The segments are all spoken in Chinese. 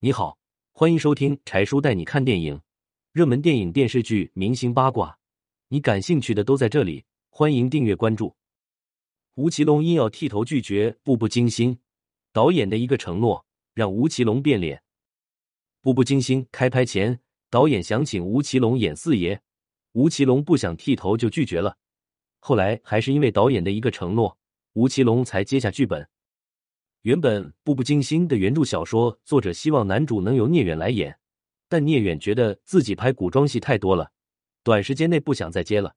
你好，欢迎收听柴叔带你看电影，热门电影、电视剧、明星八卦，你感兴趣的都在这里。欢迎订阅关注。吴奇隆因要剃头拒绝《步步惊心》，导演的一个承诺让吴奇隆变脸。《步步惊心》开拍前，导演想请吴奇隆演四爷，吴奇隆不想剃头就拒绝了。后来还是因为导演的一个承诺，吴奇隆才接下剧本。原本《步步惊心》的原著小说作者希望男主能由聂远来演，但聂远觉得自己拍古装戏太多了，短时间内不想再接了。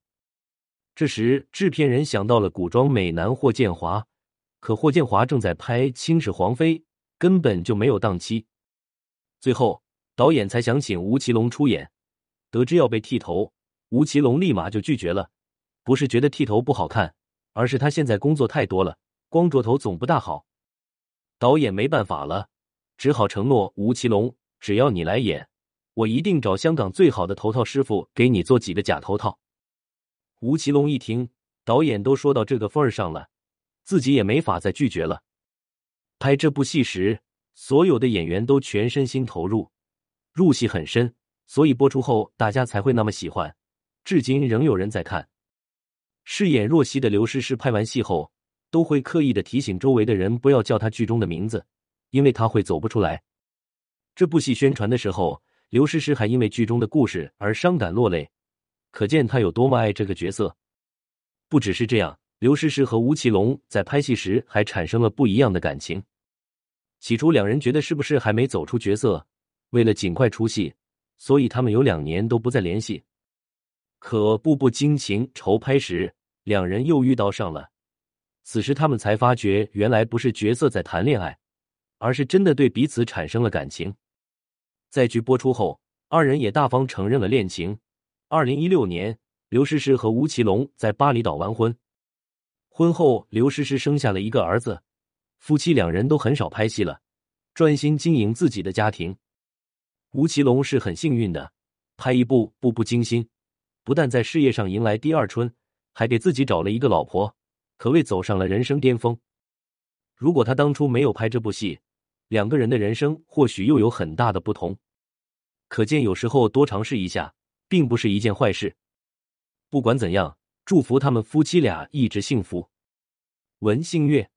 这时，制片人想到了古装美男霍建华，可霍建华正在拍《倾世皇妃》，根本就没有档期。最后，导演才想请吴奇隆出演，得知要被剃头，吴奇隆立马就拒绝了。不是觉得剃头不好看，而是他现在工作太多了，光着头总不大好。导演没办法了，只好承诺吴奇隆：“只要你来演，我一定找香港最好的头套师傅给你做几个假头套。”吴奇隆一听，导演都说到这个份儿上了，自己也没法再拒绝了。拍这部戏时，所有的演员都全身心投入，入戏很深，所以播出后大家才会那么喜欢，至今仍有人在看。饰演若曦的刘诗诗拍完戏后。都会刻意的提醒周围的人不要叫他剧中的名字，因为他会走不出来。这部戏宣传的时候，刘诗诗还因为剧中的故事而伤感落泪，可见她有多么爱这个角色。不只是这样，刘诗诗和吴奇隆在拍戏时还产生了不一样的感情。起初两人觉得是不是还没走出角色，为了尽快出戏，所以他们有两年都不再联系。可《步步惊情》筹拍时，两人又遇到上了。此时他们才发觉，原来不是角色在谈恋爱，而是真的对彼此产生了感情。在剧播出后，二人也大方承认了恋情。二零一六年，刘诗诗和吴奇隆在巴厘岛完婚。婚后，刘诗诗生下了一个儿子，夫妻两人都很少拍戏了，专心经营自己的家庭。吴奇隆是很幸运的，拍一部《步步惊心》，不但在事业上迎来第二春，还给自己找了一个老婆。可谓走上了人生巅峰。如果他当初没有拍这部戏，两个人的人生或许又有很大的不同。可见有时候多尝试一下，并不是一件坏事。不管怎样，祝福他们夫妻俩一直幸福。文信月。